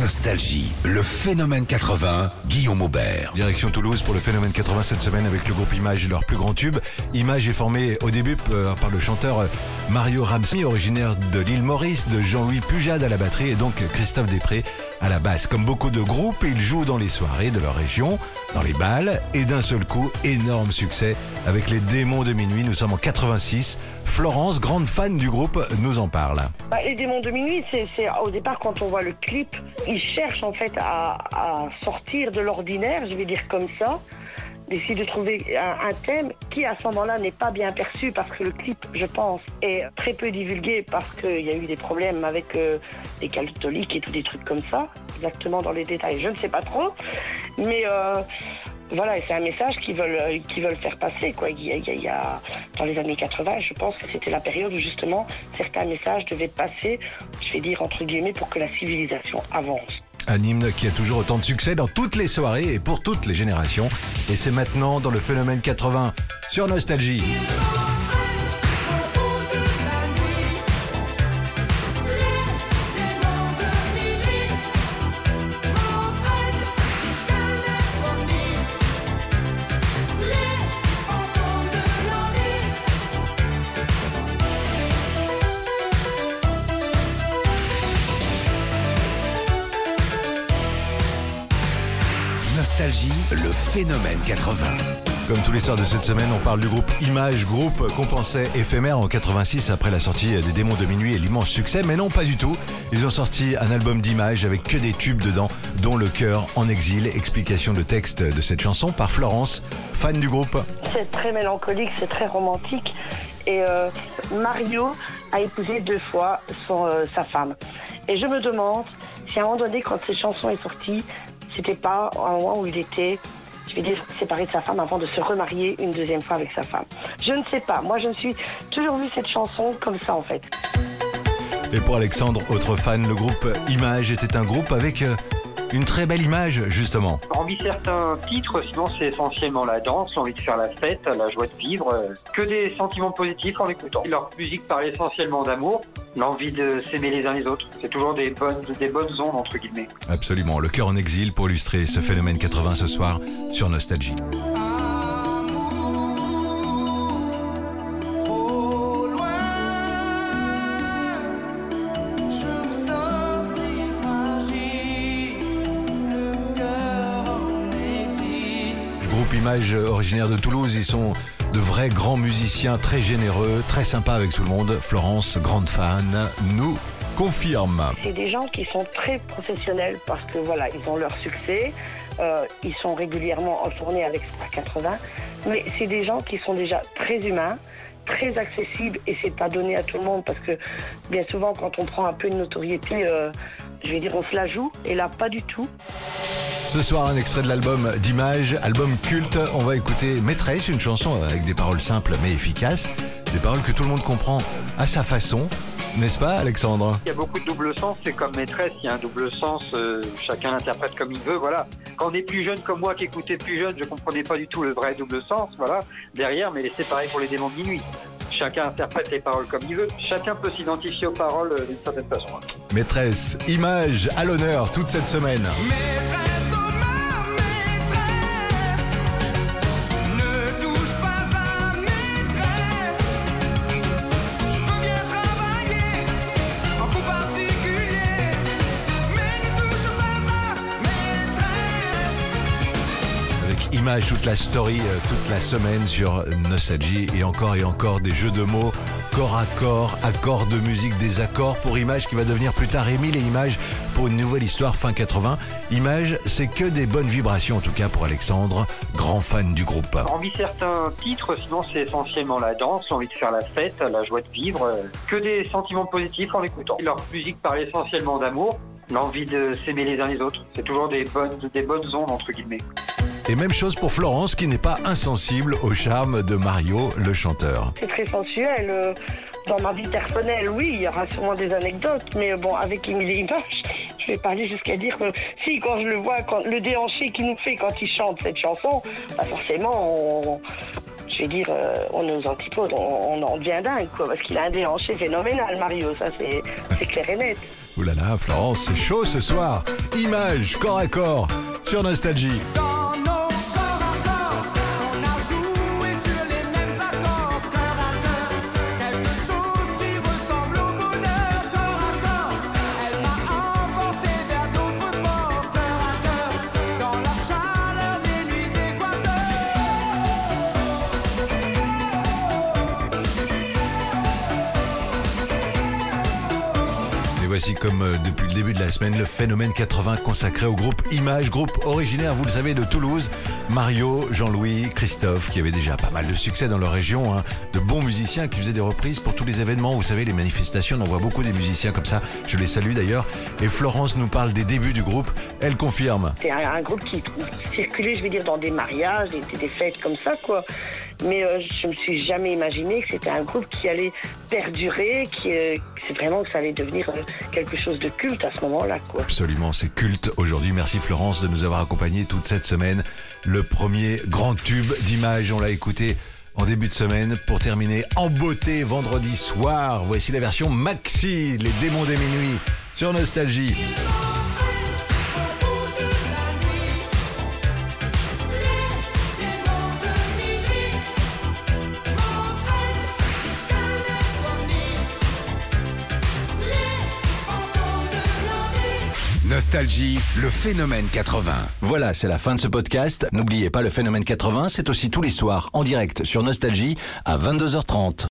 Nostalgie, le phénomène 80, Guillaume Aubert. Direction Toulouse pour le phénomène 80 cette semaine avec le groupe Image et leur plus grand tube. Image est formé au début euh, par le chanteur Mario Ramsey, originaire de l'île Maurice, de Jean-Louis Pujade à la batterie et donc Christophe Després à la basse. Comme beaucoup de groupes, ils jouent dans les soirées de leur région, dans les balles et d'un seul coup, énorme succès avec les démons de minuit. Nous sommes en 86. Florence, grande fan du groupe, nous en parle. Bah, les démons de minuit, c'est au départ quand on voit le clip, ils cherchent en fait à, à sortir de l'ordinaire, je vais dire comme ça d'essayer de trouver un, thème qui à ce moment-là n'est pas bien perçu parce que le clip, je pense, est très peu divulgué parce qu'il y a eu des problèmes avec euh, les catholiques et tous des trucs comme ça. Exactement dans les détails, je ne sais pas trop. Mais euh, voilà, c'est un message qu'ils veulent, qu'ils veulent faire passer. Quoi. Il, y a, il y a, dans les années 80, je pense que c'était la période où justement certains messages devaient passer, je vais dire entre guillemets, pour que la civilisation avance. Un hymne qui a toujours autant de succès dans toutes les soirées et pour toutes les générations. Et c'est maintenant dans le phénomène 80 sur Nostalgie. Nostalgie, le phénomène 80. Comme tous les soirs de cette semaine, on parle du groupe Image, groupe qu'on pensait éphémère en 86 après la sortie des Démons de Minuit et l'immense succès, mais non pas du tout. Ils ont sorti un album d'images avec que des tubes dedans, dont Le cœur en exil. Explication de texte de cette chanson par Florence, fan du groupe. C'est très mélancolique, c'est très romantique. Et euh, Mario a épousé deux fois son, euh, sa femme. Et je me demande si à un moment donné, quand cette chanson est sortie, c'était pas un moment où il était, je vais dire, séparé de sa femme avant de se remarier une deuxième fois avec sa femme. Je ne sais pas. Moi, je me suis toujours vu cette chanson comme ça, en fait. Et pour Alexandre, autre fan, le groupe Image était un groupe avec euh, une très belle image, justement. Hormis certains titres, sinon c'est essentiellement la danse, l'envie de faire la fête, la joie de vivre, euh, que des sentiments positifs en l'écoutant. Leur musique parle essentiellement d'amour, l'envie de s'aimer les uns les autres. C'est toujours des bonnes, des bonnes ondes, entre guillemets. Absolument. Le cœur en exil pour illustrer ce phénomène 80 ce soir sur Nostalgie. Groupe Image originaire de Toulouse, ils sont de vrais grands musiciens très généreux, très sympas avec tout le monde. Florence, grande fan, nous confirme. C'est des gens qui sont très professionnels parce que voilà, ils ont leur succès, euh, ils sont régulièrement en tournée avec Star 80, mais c'est des gens qui sont déjà très humains très accessible et c'est pas donné à tout le monde parce que bien souvent quand on prend un peu de notoriété, euh, je vais dire on se la joue et là pas du tout. Ce soir, un extrait de l'album d'Image, album culte. On va écouter Maîtresse, une chanson avec des paroles simples mais efficaces, des paroles que tout le monde comprend à sa façon. N'est-ce pas, Alexandre? Il y a beaucoup de double sens, c'est comme maîtresse, il y a un double sens, euh, chacun l'interprète comme il veut, voilà. Quand on est plus jeune comme moi, qui écoutais plus jeune, je comprenais pas du tout le vrai double sens, voilà, derrière, mais c'est pareil pour les démons de minuit. Chacun interprète les paroles comme il veut, chacun peut s'identifier aux paroles euh, d'une certaine façon. Maîtresse, Image à l'honneur toute cette semaine. Maîtresse, maîtresse. Avec Image, toute la story, euh, toute la semaine sur Nostalgie et encore et encore des jeux de mots, corps à corps, accords de musique, des accords pour Image qui va devenir plus tard Émile et Image pour une nouvelle histoire fin 80. Image, c'est que des bonnes vibrations en tout cas pour Alexandre, grand fan du groupe. Hormis certains titres, sinon c'est essentiellement la danse, l'envie de faire la fête, la joie de vivre, euh, que des sentiments positifs en l'écoutant. Leur musique parle essentiellement d'amour, l'envie de s'aimer les uns les autres. C'est toujours des bonnes, des bonnes ondes, entre guillemets. Et même chose pour Florence qui n'est pas insensible au charme de Mario, le chanteur. C'est très sensuel. euh, dans ma vie personnelle, oui, il y aura sûrement des anecdotes, mais bon, avec Émilie Image, je vais pas aller jusqu'à dire que si, quand je le vois, quand le déhanché qu'il nous fait quand il chante cette chanson, bah forcément, on- je vais dire, euh, on est aux antipodes, on, en devient dingue, quoi, parce qu'il a un déhanché phénoménal, Mario, ça c'est c'est clair et net. Ouh là là, Florence, c'est chaud ce soir. Image, corps à corps, sur Nostalgie. Voici comme euh, depuis le début de la semaine le phénomène 80 consacré au groupe Image, groupe originaire, vous le savez, de Toulouse. Mario, Jean-Louis, Christophe, qui avaient déjà pas mal de succès dans leur région, hein, de bons musiciens qui faisaient des reprises pour tous les événements. Vous savez, les manifestations, on voit beaucoup des musiciens comme ça. Je les salue d'ailleurs. Et Florence nous parle des débuts du groupe. Elle confirme. C'est un, un groupe qui circulait, je vais dire, dans des mariages, des, des fêtes comme ça, quoi. Mais euh, je me suis jamais imaginé que c'était un groupe qui allait perdurer, qui, euh, c'est vraiment que ça allait devenir euh, quelque chose de culte à ce moment-là. Absolument, c'est culte aujourd'hui. Merci Florence de nous avoir accompagnés toute cette semaine. Le premier grand tube d'image, on l'a écouté en début de semaine pour terminer en beauté vendredi soir. Voici la version maxi, les démons des minuit sur Nostalgie. Nostalgie, le phénomène 80. Voilà, c'est la fin de ce podcast. N'oubliez pas le phénomène 80, c'est aussi tous les soirs en direct sur Nostalgie à 22h30.